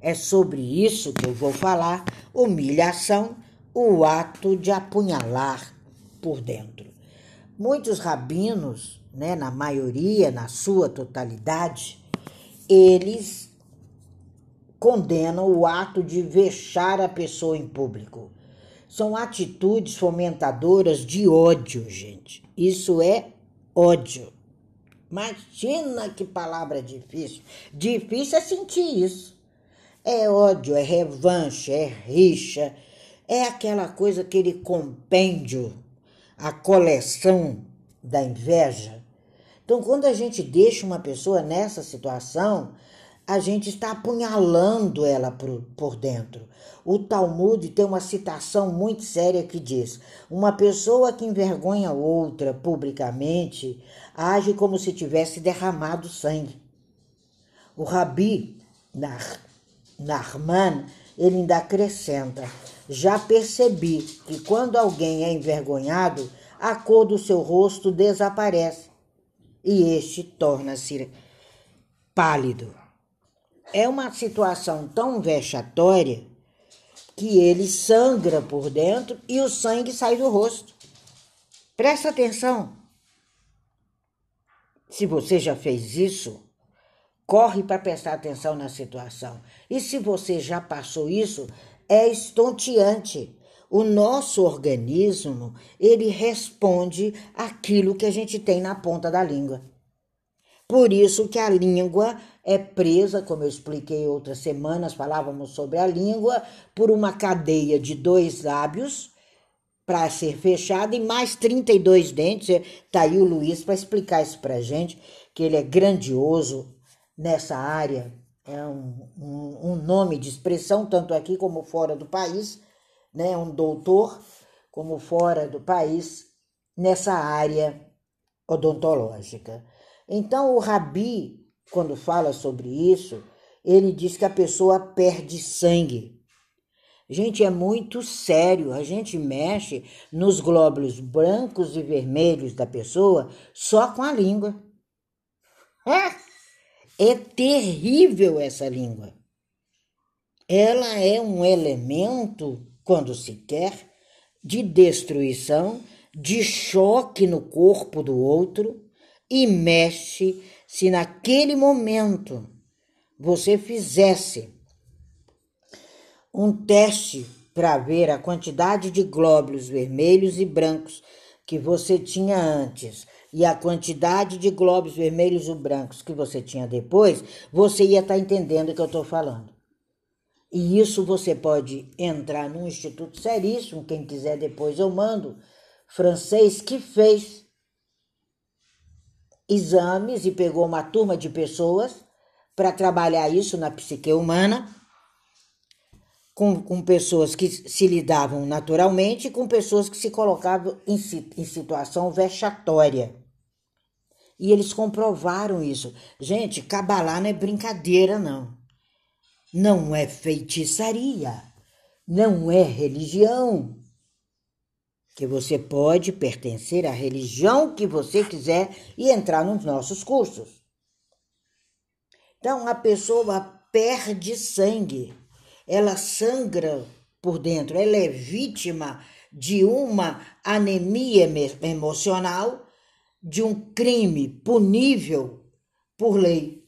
É sobre isso que eu vou falar: humilhação, o ato de apunhalar por dentro. Muitos rabinos, né, na maioria, na sua totalidade, eles condenam o ato de vexar a pessoa em público. São atitudes fomentadoras de ódio, gente. Isso é ódio. Imagina que palavra difícil. Difícil é sentir isso. É ódio, é revanche, é rixa, é aquela coisa, aquele compêndio, a coleção da inveja. Então, quando a gente deixa uma pessoa nessa situação, a gente está apunhalando ela por, por dentro. O Talmud tem uma citação muito séria que diz: uma pessoa que envergonha outra publicamente age como se tivesse derramado sangue. O Rabi Nar, Narman ele ainda acrescenta: já percebi que quando alguém é envergonhado, a cor do seu rosto desaparece e este torna-se pálido. É uma situação tão vexatória que ele sangra por dentro e o sangue sai do rosto. Presta atenção. Se você já fez isso, corre para prestar atenção na situação. E se você já passou isso, é estonteante. O nosso organismo, ele responde aquilo que a gente tem na ponta da língua. Por isso que a língua é presa, como eu expliquei outras semanas, falávamos sobre a língua, por uma cadeia de dois lábios para ser fechada e mais 32 dentes. Está aí o Luiz para explicar isso para gente, que ele é grandioso nessa área, é um, um, um nome de expressão, tanto aqui como fora do país, né? um doutor, como fora do país, nessa área odontológica. Então, o Rabi quando fala sobre isso, ele diz que a pessoa perde sangue. Gente, é muito sério. A gente mexe nos glóbulos brancos e vermelhos da pessoa só com a língua. É, é terrível essa língua. Ela é um elemento, quando se quer, de destruição, de choque no corpo do outro e mexe se naquele momento você fizesse um teste para ver a quantidade de glóbulos vermelhos e brancos que você tinha antes e a quantidade de glóbulos vermelhos e brancos que você tinha depois, você ia estar tá entendendo o que eu estou falando. E isso você pode entrar num instituto seríssimo, quem quiser depois eu mando, francês, que fez exames e pegou uma turma de pessoas para trabalhar isso na psique humana, com, com pessoas que se lidavam naturalmente e com pessoas que se colocavam em, em situação vexatória. E eles comprovaram isso. Gente, cabalá não é brincadeira, não. Não é feitiçaria. Não é religião que você pode pertencer à religião que você quiser e entrar nos nossos cursos. Então, a pessoa perde sangue, ela sangra por dentro, ela é vítima de uma anemia emocional, de um crime punível por lei.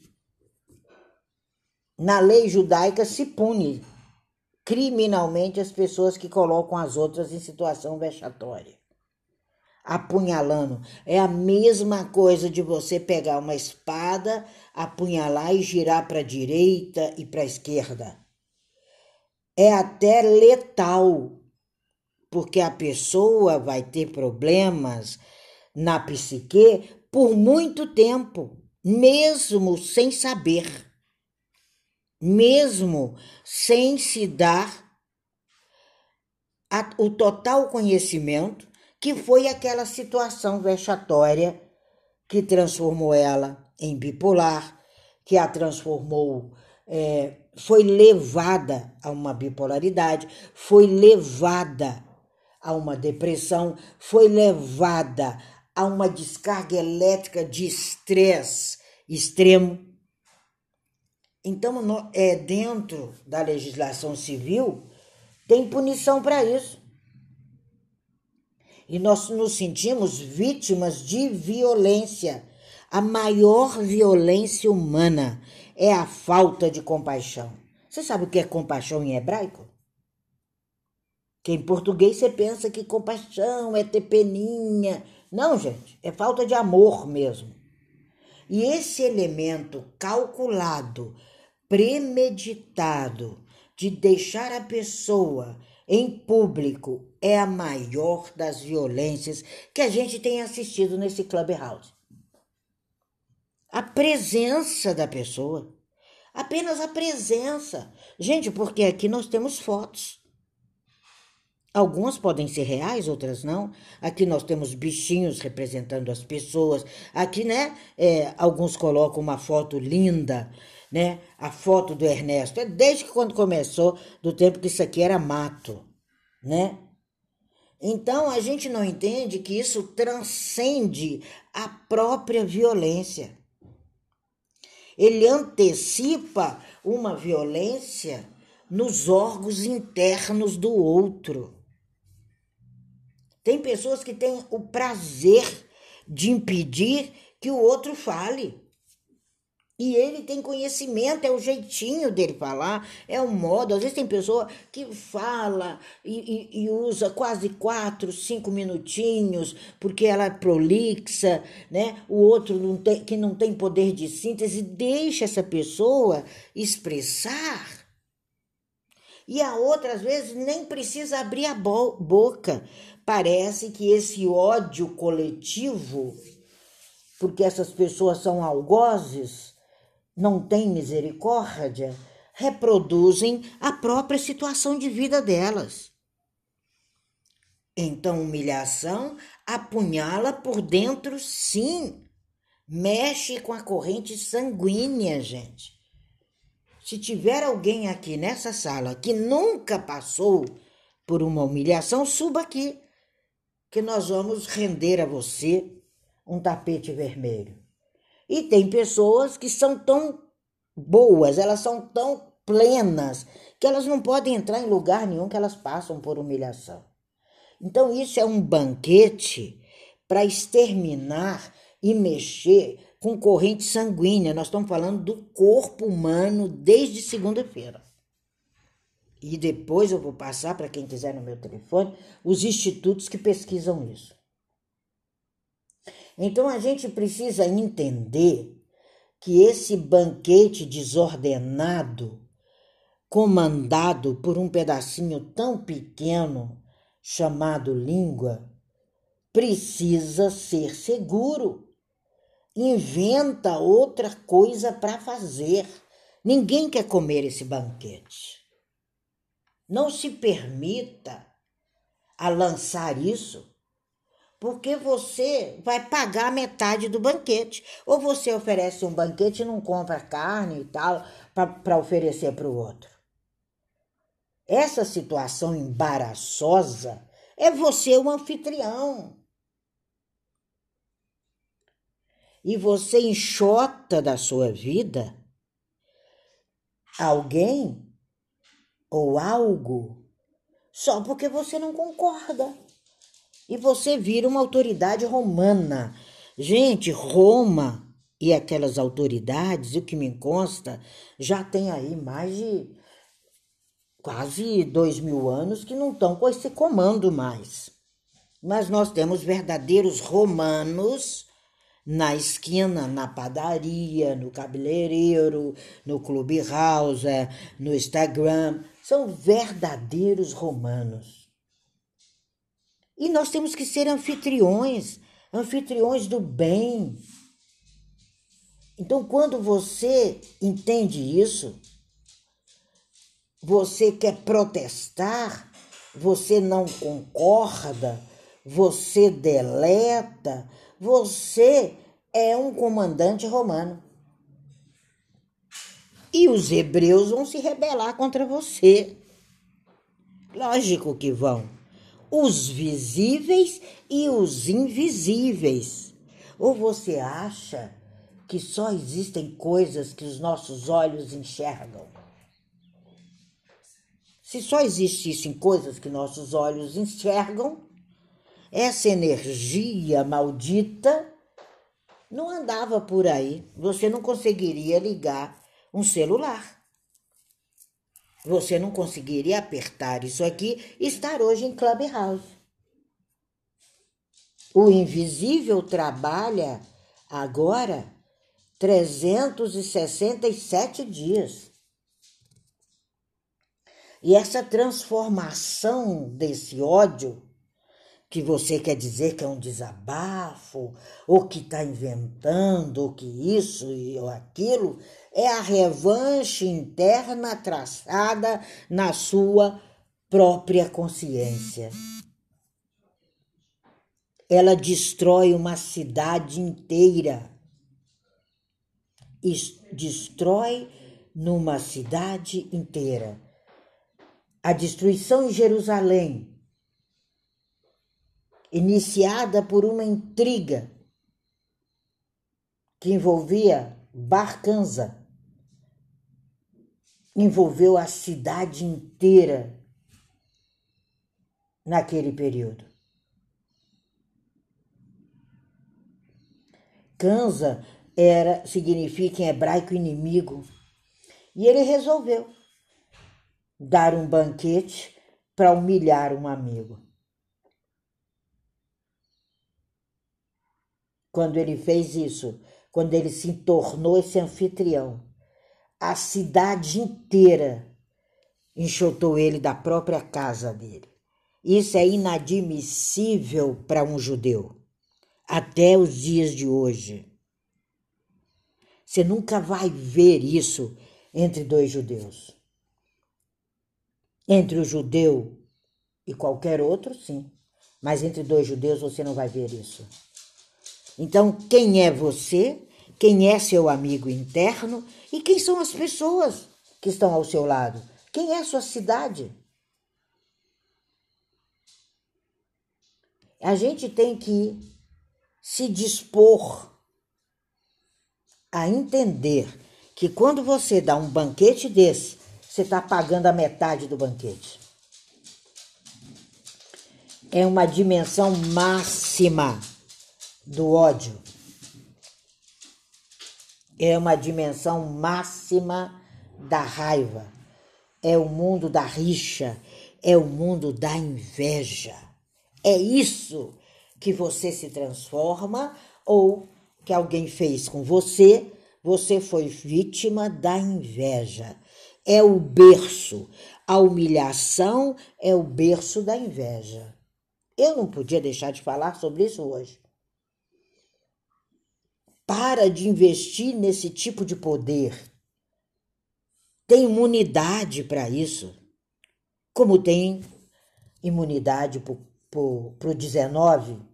Na lei judaica se pune criminalmente as pessoas que colocam as outras em situação vexatória. Apunhalando. É a mesma coisa de você pegar uma espada, apunhalar e girar para a direita e para a esquerda. É até letal, porque a pessoa vai ter problemas na psique por muito tempo, mesmo sem saber mesmo sem se dar a, o total conhecimento que foi aquela situação vexatória que transformou ela em bipolar, que a transformou, é, foi levada a uma bipolaridade, foi levada a uma depressão, foi levada a uma descarga elétrica de estresse extremo Então, é dentro da legislação civil tem punição para isso. E nós nos sentimos vítimas de violência. A maior violência humana é a falta de compaixão. Você sabe o que é compaixão em hebraico? Que em português você pensa que compaixão é ter peninha. Não, gente, é falta de amor mesmo. E esse elemento calculado, premeditado, de deixar a pessoa em público é a maior das violências que a gente tem assistido nesse Clubhouse. A presença da pessoa. Apenas a presença. Gente, porque aqui nós temos fotos. Algumas podem ser reais, outras não. Aqui nós temos bichinhos representando as pessoas. Aqui, né? É, alguns colocam uma foto linda, né? A foto do Ernesto. É desde que quando começou, do tempo que isso aqui era mato, né? Então a gente não entende que isso transcende a própria violência. Ele antecipa uma violência nos órgãos internos do outro. Tem pessoas que têm o prazer de impedir que o outro fale. E ele tem conhecimento, é o jeitinho dele falar, é o modo. Às vezes tem pessoa que fala e, e, e, usa quase quatro, cinco minutinhos, porque ela é prolixa, né? O outro não tem, que não tem poder de síntese, deixa essa pessoa expressar. E a outra, às vezes, nem precisa abrir a boca, Parece que esse ódio coletivo, porque essas pessoas são algozes, não têm misericórdia, reproduzem a própria situação de vida delas. Então, humilhação apunhala por dentro, sim. Mexe com a corrente sanguínea, gente. Se tiver alguém aqui nessa sala que nunca passou por uma humilhação, suba aqui que nós vamos render a você um tapete vermelho. E tem pessoas que são tão boas, elas são tão plenas, que elas não podem entrar em lugar nenhum que elas passam por humilhação. Então, isso é um banquete para exterminar e mexer com corrente sanguínea. Nós estamos falando do corpo humano desde segunda-feira. E depois eu vou passar para quem quiser no meu telefone os institutos que pesquisam isso. Então a gente precisa entender que esse banquete desordenado, comandado por um pedacinho tão pequeno chamado língua, precisa ser seguro. Inventa outra coisa para fazer. Ninguém quer comer esse banquete. Não se permita a lançar isso, porque você vai pagar metade do banquete. Ou você oferece um banquete e não compra carne e tal para oferecer para o outro. Essa situação embaraçosa é você o anfitrião. E você enxota da sua vida alguém ou algo só porque você não concorda. E você vira uma autoridade romana. Gente, Roma e aquelas autoridades, o que me consta, já tem aí mais de quase dois mil anos que não estão com esse comando mais. Mas nós temos verdadeiros romanos na esquina, na padaria, no cabeleireiro, no clube house, no Instagram são verdadeiros romanos. E nós temos que ser anfitriões, anfitriões do bem. Então, quando você entende isso, você quer protestar, você não concorda, você deleta, você é um comandante romano. E os hebreus vão se rebelar contra você. Lógico que vão. Os visíveis e os invisíveis. Ou você acha que só existem coisas que os nossos olhos enxergam. Se só existissem coisas que nossos olhos enxergam, essa energia maldita não andava por aí. Você não conseguiria ligar um celular. Você não conseguiria apertar isso aqui e estar hoje em Clubhouse. O invisível trabalha agora 367 dias. E essa transformação desse ódio, que você quer dizer que é um desabafo, ou que está inventando, ou que isso ou aquilo, é a revanche interna traçada na sua própria consciência. Ela destrói uma cidade inteira. Destrói numa cidade inteira. A destruição em Jerusalém, iniciada por uma intriga que envolvia Barcanza, envolveu a cidade inteira naquele período. Kanza era significa em hebraico inimigo. E ele resolveu dar um banquete para humilhar um amigo. Quando ele fez isso, quando ele se tornou esse anfitrião, a cidade inteira enxotou ele da própria casa dele. Isso é inadmissível para um judeu até os dias de hoje. Você nunca vai ver isso entre dois judeus. Entre o judeu e qualquer outro, sim. Mas entre dois judeus você não vai ver isso. Então, quem é você? Quem é seu amigo interno? E quem são as pessoas que estão ao seu lado? Quem é sua cidade? A gente tem que se dispor a entender que quando você dá um banquete desse, você está pagando a metade do banquete. É uma dimensão máxima do ódio. É uma dimensão máxima da raiva. É o mundo da rixa. É o mundo da inveja. É isso que você se transforma ou que alguém fez com você, você foi vítima da inveja. É o berço. A humilhação é o berço da inveja. Eu não podia deixar de falar sobre isso hoje. Para de investir nesse tipo de poder. Tem imunidade para isso, como tem imunidade para o 19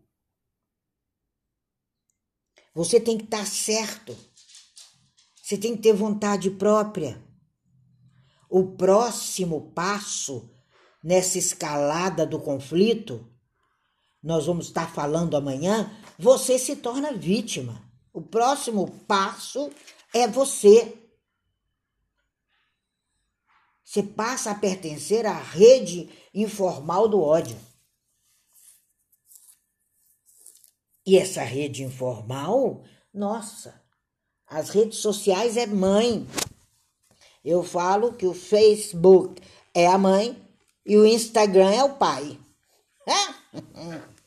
você tem que estar certo. Você tem que ter vontade própria. O próximo passo nessa escalada do conflito, nós vamos estar falando amanhã, você se torna vítima. O próximo passo é você. Você passa a pertencer à rede informal do ódio. E essa rede informal, nossa, as redes sociais é mãe. Eu falo que o Facebook é a mãe e o Instagram é o pai. É?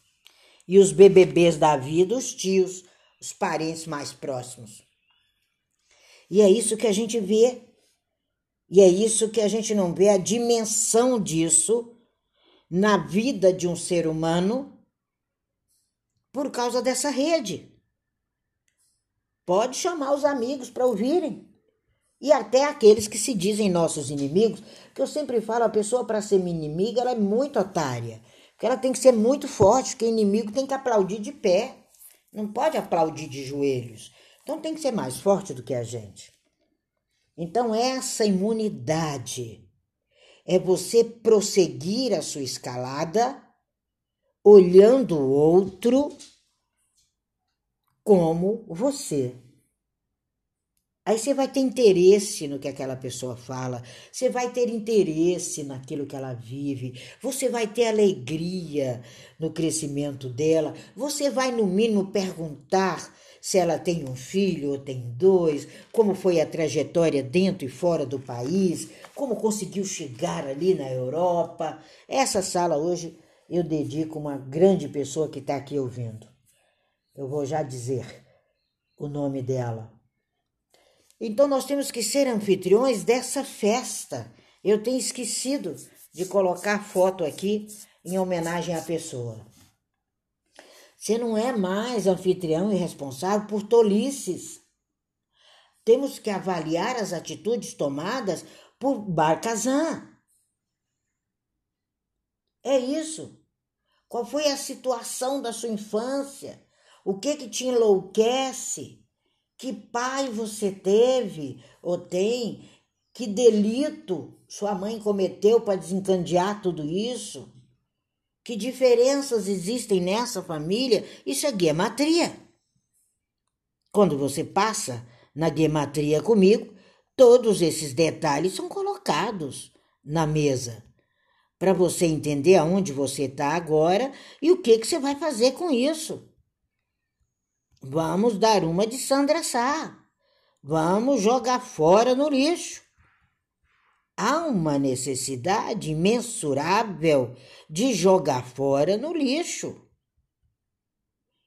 E os BBBs da vida, os tios, os parentes mais próximos. E é isso que a gente vê. E é isso que a gente não vê a dimensão disso na vida de um ser humano por causa dessa rede. Pode chamar os amigos para ouvirem. E até aqueles que se dizem nossos inimigos, que eu sempre falo, a pessoa para ser minha inimiga, ela é muito otária. Porque ela tem que ser muito forte, porque inimigo tem que aplaudir de pé. Não pode aplaudir de joelhos. Então tem que ser mais forte do que a gente. Então essa imunidade é você prosseguir a sua escalada olhando o outro como você. Aí você vai ter interesse no que aquela pessoa fala, você vai ter interesse naquilo que ela vive, você vai ter alegria no crescimento dela, você vai, no mínimo, perguntar se ela tem um filho ou tem dois, como foi a trajetória dentro e fora do país, como conseguiu chegar ali na Europa. Essa sala hoje eu dedico a uma grande pessoa que está aqui ouvindo. Eu vou já dizer o nome dela. Então nós temos que ser anfitriões dessa festa. Eu tenho esquecido de colocar foto aqui em homenagem à pessoa. Você não é mais anfitrião e responsável por tolices. Temos que avaliar as atitudes tomadas por Barcazan. É isso. Qual foi a situação da sua infância? O que que te enlouquece? Que pai você teve ou tem? Que delito sua mãe cometeu para desencandear tudo isso? Que diferenças existem nessa família? Isso é guematria. Quando você passa na guematria comigo, todos esses detalhes são colocados na mesa para você entender aonde você está agora e o que, que você vai fazer com isso. Vamos dar uma de Sandra Sá. Vamos jogar fora no lixo. Há uma necessidade mensurável de jogar fora no lixo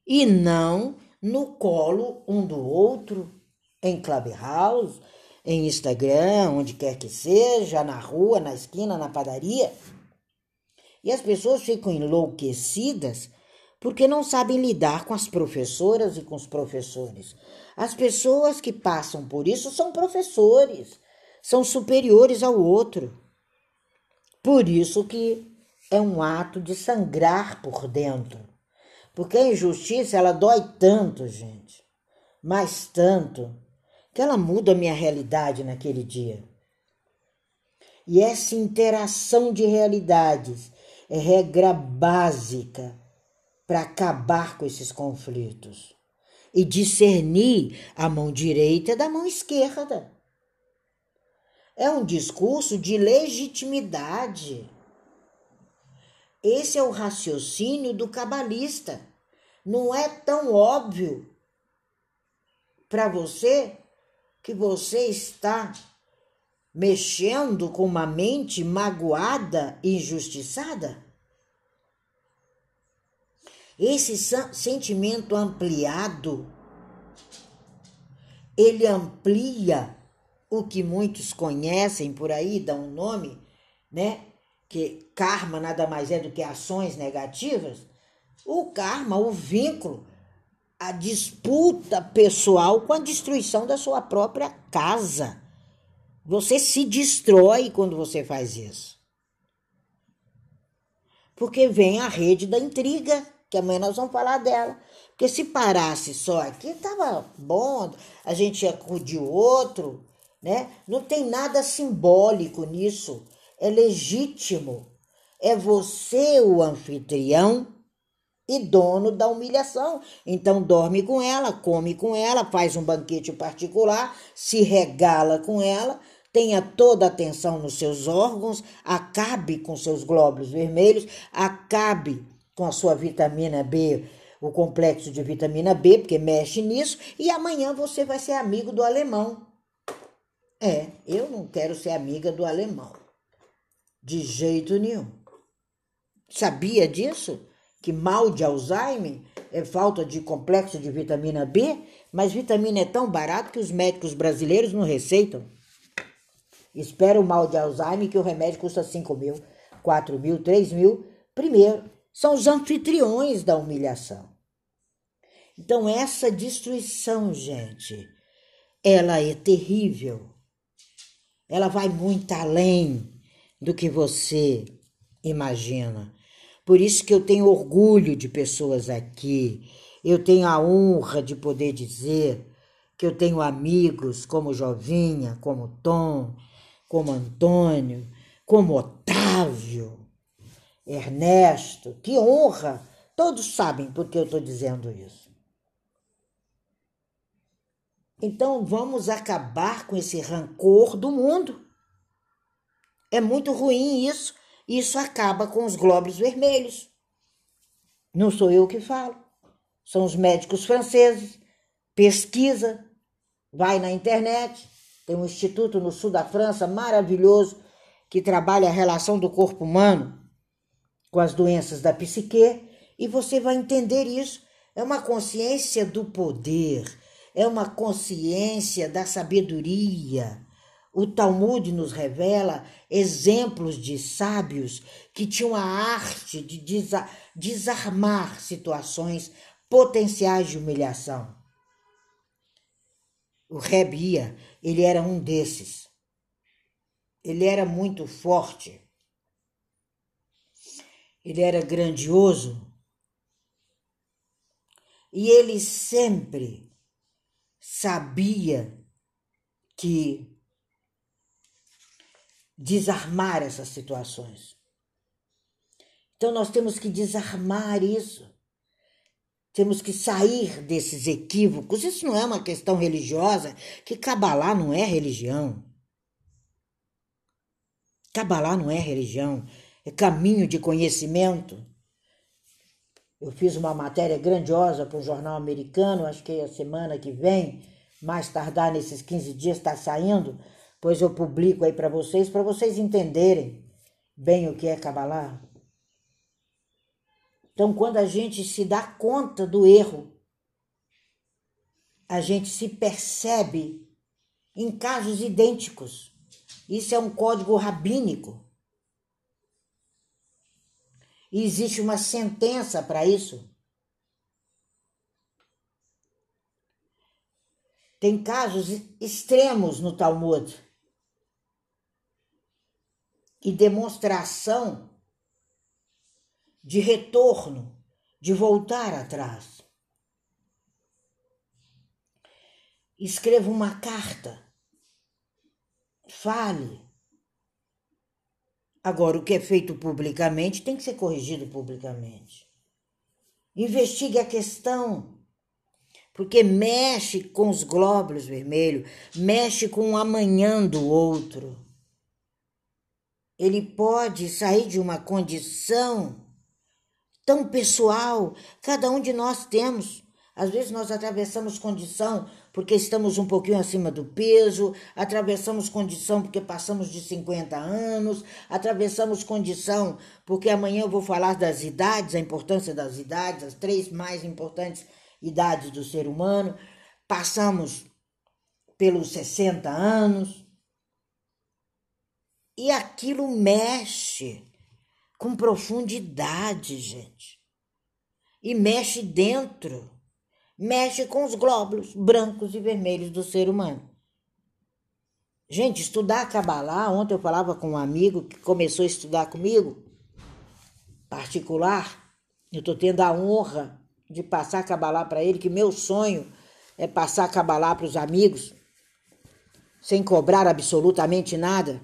e não no colo um do outro, em Clubhouse, em Instagram, onde quer que seja, na rua, na esquina, na padaria. E as pessoas ficam enlouquecidas porque não sabem lidar com as professoras e com os professores. As pessoas que passam por isso são professores, são superiores ao outro. Por isso que é um ato de sangrar por dentro. Porque a injustiça, ela dói tanto, gente, mas tanto, que ela muda a minha realidade naquele dia. E essa interação de realidades é regra básica para acabar com esses conflitos e discernir a mão direita da mão esquerda. É um discurso de legitimidade. Esse é o raciocínio do cabalista. Não é tão óbvio para você que você está mexendo com uma mente magoada e injustiçada? Esse sentimento ampliado, ele amplia o que muitos conhecem por aí, dão um nome, né? Que karma nada mais é do que ações negativas. O karma, o vínculo, a disputa pessoal com a destruição da sua própria casa. Você se destrói quando você faz isso. Porque vem a rede da intriga que amanhã nós vamos falar dela. Porque se parasse só aqui, tava bom, a gente ia o outro, né? Não tem nada simbólico nisso. É legítimo. É você o anfitrião e dono da humilhação. Então dorme com ela, come com ela, faz um banquete particular, se regala com ela, tenha toda a atenção nos seus órgãos, acabe com seus glóbulos vermelhos, acabe com a sua vitamina B, o complexo de vitamina B, porque mexe nisso, e amanhã você vai ser amigo do alemão. É, eu não quero ser amiga do alemão. De jeito nenhum. Sabia disso? Que mal de Alzheimer é falta de complexo de vitamina B, mas vitamina é tão barato que os médicos brasileiros não receitam. Espera o mal de Alzheimer que o remédio custa 5 mil, 4 mil, 3 mil. Primeiro, são os anfitriões da humilhação. Então, essa destruição, gente, ela é terrível. Ela vai muito além do que você imagina. Por isso que eu tenho orgulho de pessoas aqui. Eu tenho a honra de poder dizer que eu tenho amigos como Jovinha, como Tom, como Antônio, como Otávio, Ernesto, que honra! Todos sabem por que eu estou dizendo isso. Então vamos acabar com esse rancor do mundo. É muito ruim isso. Isso acaba com os glóbulos vermelhos. Não sou eu que falo. São os médicos franceses. Pesquisa, vai na internet. Tem um instituto no sul da França maravilhoso que trabalha a relação do corpo humano com as doenças da psique e você vai entender isso. É uma consciência do poder, é uma consciência da sabedoria. O Talmud nos revela exemplos de sábios que tinham a arte de desarmar situações potenciais de humilhação. O Rebia, ele era um desses. Ele era muito forte. Ele era grandioso. E ele sempre sabia que desarmar essas situações. Então nós temos que desarmar isso. Temos que sair desses equívocos. Isso não é uma questão religiosa, que Cabalá não é religião. Cabalá não é religião, é caminho de conhecimento. Eu fiz uma matéria grandiosa para um jornal americano, acho que é a semana que vem, mais tardar nesses 15 dias está saindo, pois eu publico aí para vocês, para vocês entenderem bem o que é Kabbalah. Então, quando a gente se dá conta do erro, a gente se percebe em casos idênticos. Isso é um código rabínico. E existe uma sentença para isso. Tem casos extremos no Talmud e demonstração de retorno, de voltar atrás. Escreva uma carta, fale. Agora, o que é feito publicamente tem que ser corrigido publicamente. Investigue a questão, porque mexe com os glóbulos vermelhos, mexe com o amanhã do outro. Ele pode sair de uma condição tão pessoal, cada um de nós temos. Às vezes nós atravessamos condição porque estamos um pouquinho acima do peso, atravessamos condição porque passamos de 50 anos, atravessamos condição porque amanhã eu vou falar das idades, a importância das idades, as três mais importantes idades do ser humano. Passamos pelos 60 anos, e aquilo mexe com profundidade, gente. E mexe dentro. Mexe com os glóbulos brancos e vermelhos do ser humano. Gente, estudar Kabbalah, ontem eu falava com um amigo que começou a estudar comigo, particular, eu estou tendo a honra de passar Kabbalah para ele, que meu sonho é passar Kabbalah para os amigos, sem cobrar absolutamente nada.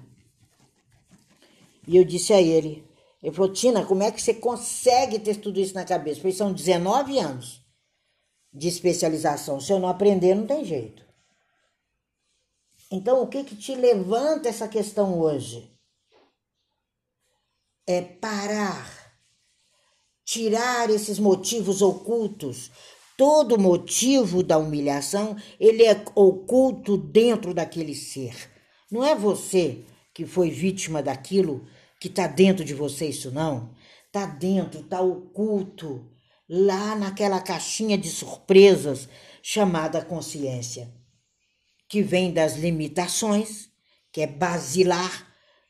E eu disse a ele, ele falou, Tina, como é que você consegue ter tudo isso na cabeça? Porque são 19 anos de especialização. Se eu não aprender, não tem jeito. Então, o que, que te levanta essa questão hoje? É parar, tirar esses motivos ocultos. Todo motivo da humilhação, ele é oculto dentro daquele ser. Não é você que foi vítima daquilo que está dentro de você, isso não. Está dentro, está oculto, lá naquela caixinha de surpresas chamada consciência, que vem das limitações, que é basilar.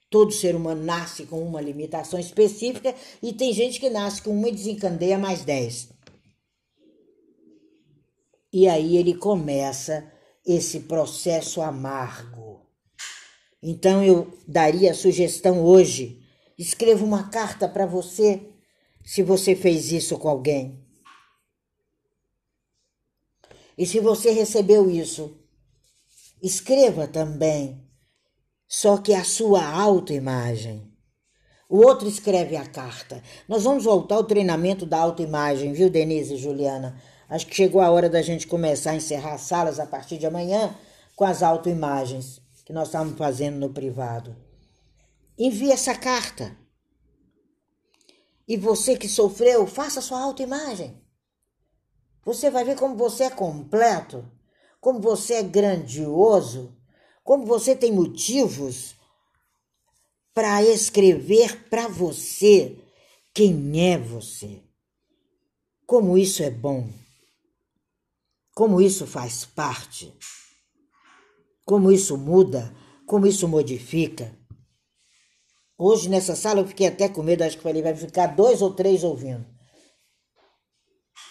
Todo ser humano nasce com uma limitação específica e tem gente que nasce com uma e desencandeia mais dez. E aí ele começa esse processo amargo então eu daria a sugestão hoje: escreva uma carta para você se você fez isso com alguém. E se você recebeu isso, escreva também, só que a sua autoimagem. O outro escreve a carta. Nós vamos voltar ao treinamento da autoimagem, viu, Denise e Juliana? Acho que chegou a hora da gente começar a encerrar as salas a partir de amanhã com as autoimagens que nós estamos fazendo no privado. Envie essa carta. E você que sofreu, faça sua autoimagem. Você vai ver como você é completo, como você é grandioso, como você tem motivos para escrever para você quem é você. Como isso é bom. Como isso faz parte. Como isso muda, como isso modifica. Hoje nessa sala eu fiquei até com medo, acho que falei, vai ficar dois ou três ouvindo.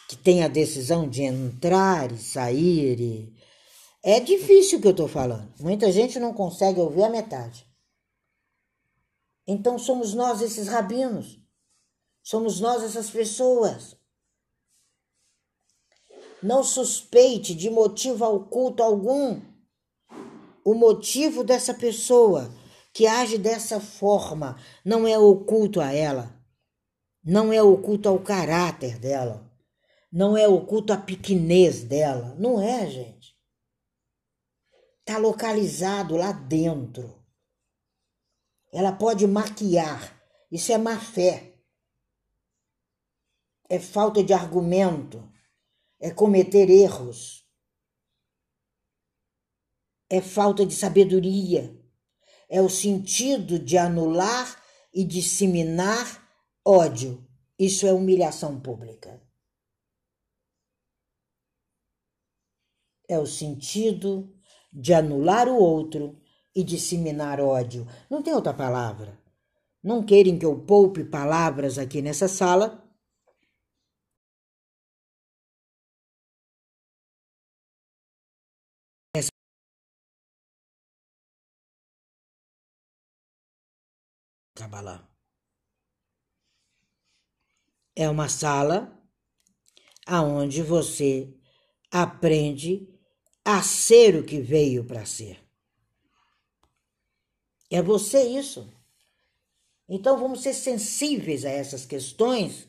Que tem a decisão de entrar e sair. E... É difícil o que eu estou falando. Muita gente não consegue ouvir a metade. Então somos nós esses rabinos. Somos nós essas pessoas. Não suspeite de motivo oculto algum o motivo dessa pessoa que age dessa forma não é oculto a ela, não é oculto ao caráter dela, não é oculto à pequenez dela. Não é, gente. Está localizado lá dentro. Ela pode maquiar. Isso é má fé. É falta de argumento. É cometer erros. É falta de sabedoria é o sentido de anular e disseminar ódio. Isso é humilhação pública. É o sentido de anular o outro e disseminar ódio. Não tem outra palavra. Não querem que eu poupe palavras aqui nessa sala? Kabbalah. É uma sala aonde você aprende a ser o que veio para ser. É você isso. Então vamos ser sensíveis a essas questões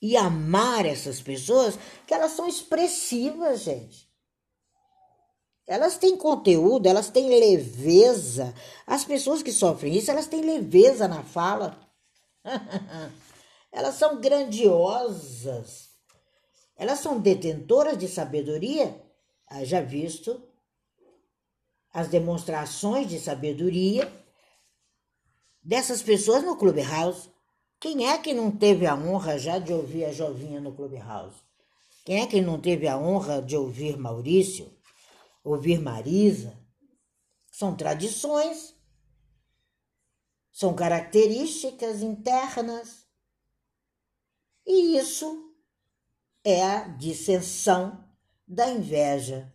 e amar essas pessoas, que elas são expressivas, gente. Elas têm conteúdo, elas têm leveza. As pessoas que sofrem isso, elas têm leveza na fala. elas são grandiosas. Elas são detentoras de sabedoria. Haja visto as demonstrações de sabedoria dessas pessoas no Clubhouse. Quem é que não teve a honra já de ouvir a Jovinha no Clubhouse? Quem é que não teve a honra de ouvir Maurício? Ouvir Marisa, são tradições, são características internas. E isso é a dissensão da inveja.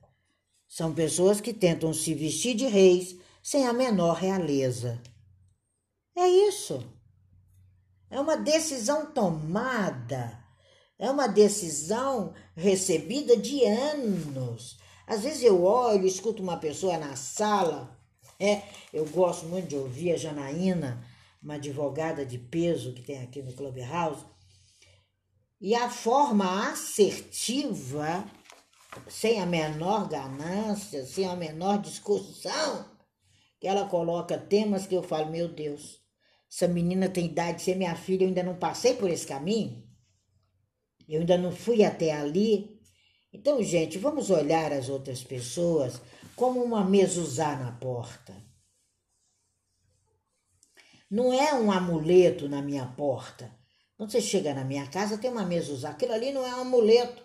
São pessoas que tentam se vestir de reis sem a menor realeza. É isso. É uma decisão tomada, é uma decisão recebida de anos às vezes eu olho, escuto uma pessoa na sala, é, eu gosto muito de ouvir a Janaína, uma advogada de peso que tem aqui no Clubhouse, e a forma assertiva, sem a menor ganância, sem a menor discussão, que ela coloca temas que eu falo, meu Deus, essa menina tem idade de ser minha filha, eu ainda não passei por esse caminho, eu ainda não fui até ali, então, gente, vamos olhar as outras pessoas como uma mezuzá na porta. Não é um amuleto na minha porta. Quando você chega na minha casa, tem uma mezuzá. Aquilo ali não é um amuleto.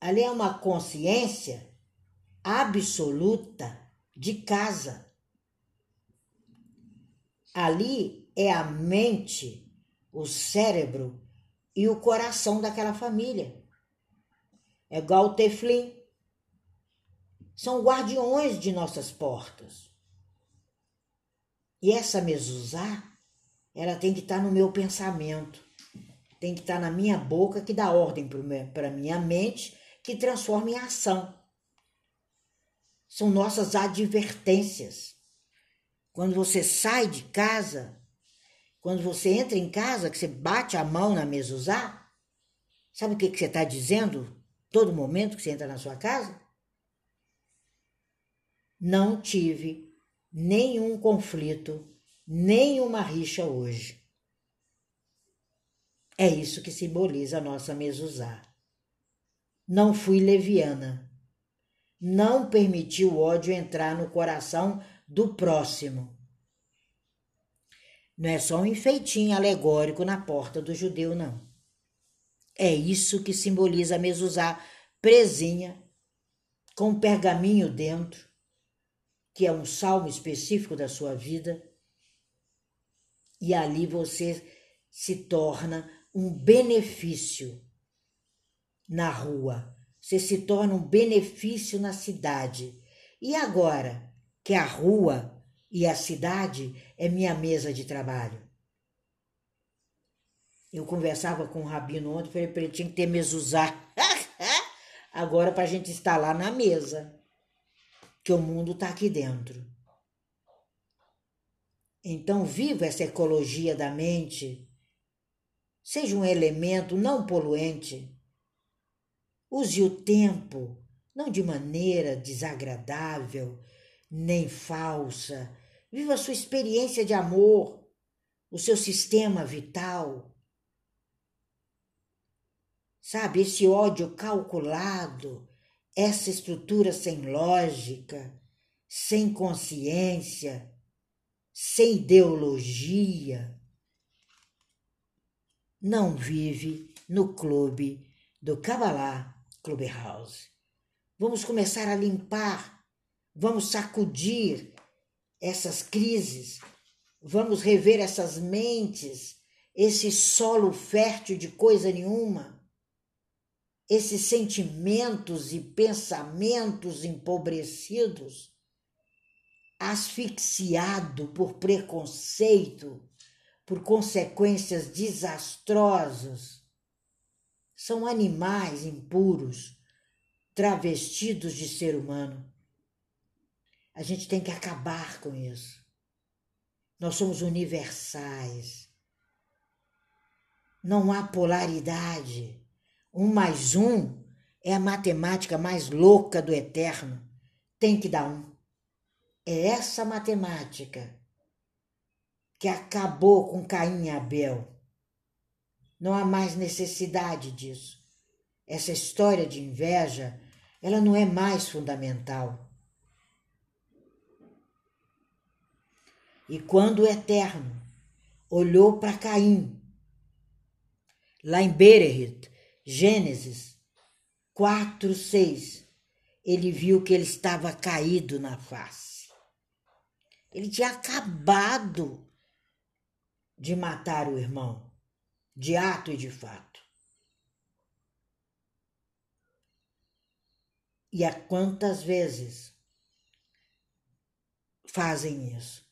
Ali é uma consciência absoluta de casa. Ali é a mente, o cérebro e o coração daquela família é igual o Teflim. São guardiões de nossas portas. E essa mezuzá, ela tem que estar no meu pensamento, tem que estar na minha boca, que dá ordem para a minha mente, que transforma em ação. São nossas advertências. Quando você sai de casa, quando você entra em casa, que você bate a mão na mezuzá, Sabe o que, que você está dizendo todo momento que você entra na sua casa? Não tive nenhum conflito, nenhuma rixa hoje. É isso que simboliza a nossa mezuzá. Não fui leviana. Não permiti o ódio entrar no coração do próximo. Não é só um enfeitinho alegórico na porta do judeu, não. É isso que simboliza a mezuzá presinha, com um pergaminho dentro, que é um salmo específico da sua vida, e ali você se torna um benefício na rua, você se torna um benefício na cidade. E agora que a rua e a cidade é minha mesa de trabalho? Eu conversava com o Rabino ontem, falei para ele tinha que ter mezuzá. Agora para a gente instalar na mesa, que o mundo está aqui dentro. Então, viva essa ecologia da mente. Seja um elemento não poluente. Use o tempo, não de maneira desagradável, nem falsa. Viva a sua experiência de amor, o seu sistema vital. Sabe, esse ódio calculado, essa estrutura sem lógica, sem consciência, sem ideologia, não vive no clube do Kabbalah Clubhouse. Vamos começar a limpar, vamos sacudir essas crises, vamos rever essas mentes, esse solo fértil de coisa nenhuma esses sentimentos e pensamentos empobrecidos, asfixiado por preconceito, por consequências desastrosas, são animais impuros, travestidos de ser humano. A gente tem que acabar com isso. Nós somos universais. Não há polaridade. Um mais um é a matemática mais louca do eterno. Tem que dar um. É essa matemática que acabou com Caim e Abel. Não há mais necessidade disso. Essa história de inveja, ela não é mais fundamental. E quando o Eterno olhou para Caim, lá em Berehit, Gênesis 4, 6, ele viu que ele estava caído na face. Ele tinha acabado de matar o irmão, de ato e de fato. E a quantas vezes fazem isso?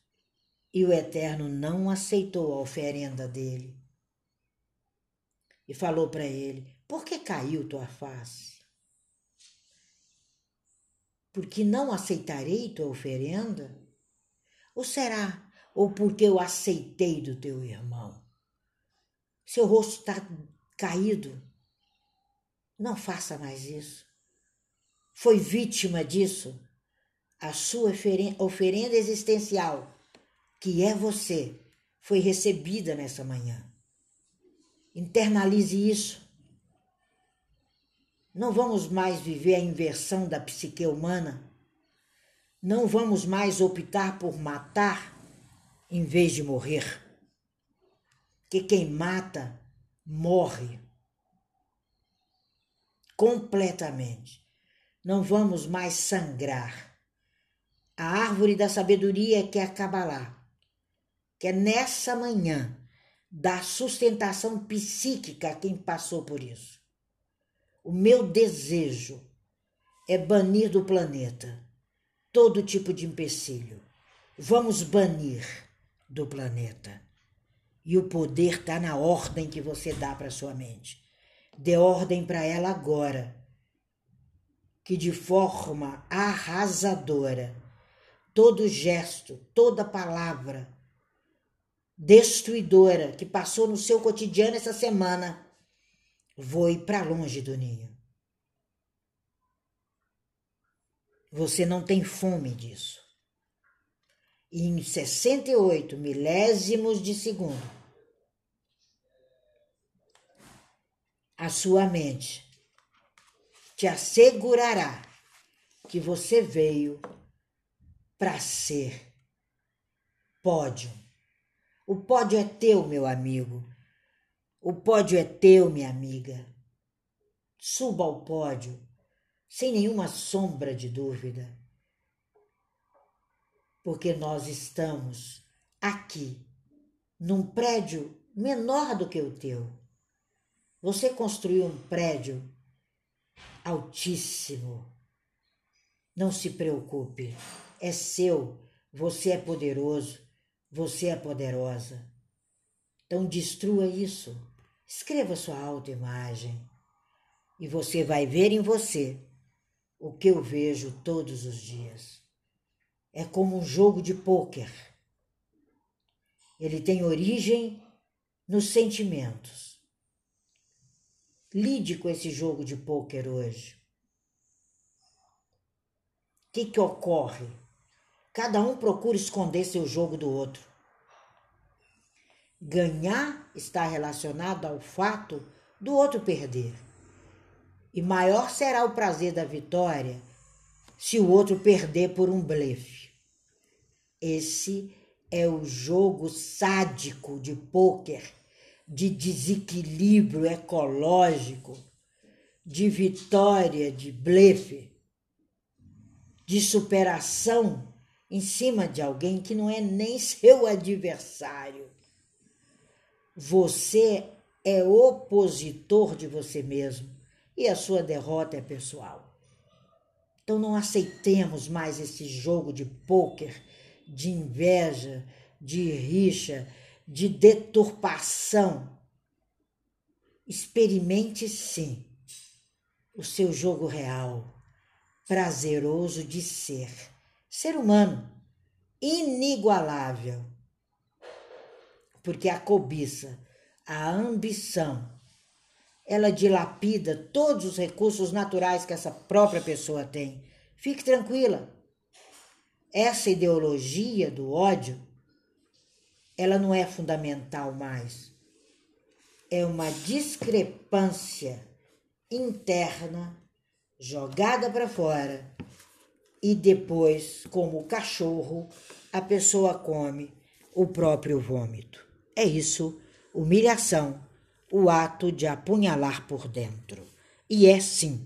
E o Eterno não aceitou a oferenda dele. E falou para ele: caiu tua face? Porque não aceitarei tua oferenda? Ou será, ou porque eu aceitei do teu irmão? Seu rosto está caído. Não faça mais isso. Foi vítima disso. A sua oferenda existencial, que é você, foi recebida nessa manhã. Internalize isso. Não vamos mais viver a inversão da psique humana. Não vamos mais optar por matar em vez de morrer. Que quem mata morre completamente. Não vamos mais sangrar. A árvore da sabedoria que é a Kabbalah, que é nessa manhã dar sustentação psíquica a quem passou por isso. O meu desejo é banir do planeta todo tipo de empecilho. Vamos banir do planeta. E o poder está na ordem que você dá para sua mente. Dê ordem para ela agora, que de forma arrasadora, todo gesto, toda palavra destruidora que passou no seu cotidiano essa semana voe para longe do ninho. Você não tem fome disso. E em 68 milésimos de segundo, a sua mente te assegurará que você veio para ser pódio. O pódio é teu, meu amigo. O pódio é teu, minha amiga. Suba ao pódio, sem nenhuma sombra de dúvida, porque nós estamos aqui, num prédio menor do que o teu. Você construiu um prédio altíssimo. Não se preocupe, é seu, você é poderoso, você é poderosa. Então destrua isso. Escreva sua autoimagem e você vai ver em você o que eu vejo todos os dias. É como um jogo de pôquer. Ele tem origem nos sentimentos. Lide com esse jogo de pôquer hoje. O que, que ocorre? Cada um procura esconder seu jogo do outro. Ganhar está relacionado ao fato do outro perder. E maior será o prazer da vitória se o outro perder por um blefe. Esse é o jogo sádico de pôquer, de desequilíbrio ecológico, de vitória, de blefe, de superação em cima de alguém que não é nem seu adversário. Você é opositor de você mesmo e a sua derrota é pessoal. Então não aceitemos mais esse jogo de pôquer, de inveja, de rixa, de deturpação. Experimente sim o seu jogo real, prazeroso de ser, ser humano, inigualável porque a cobiça, a ambição, ela dilapida todos os recursos naturais que essa própria pessoa tem. Fique tranquila. Essa ideologia do ódio, ela não é fundamental mais. É uma discrepância interna jogada para fora e depois, como o cachorro, a pessoa come o próprio vômito. É isso, humilhação, o ato de apunhalar por dentro. E é sim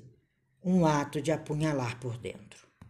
um ato de apunhalar por dentro.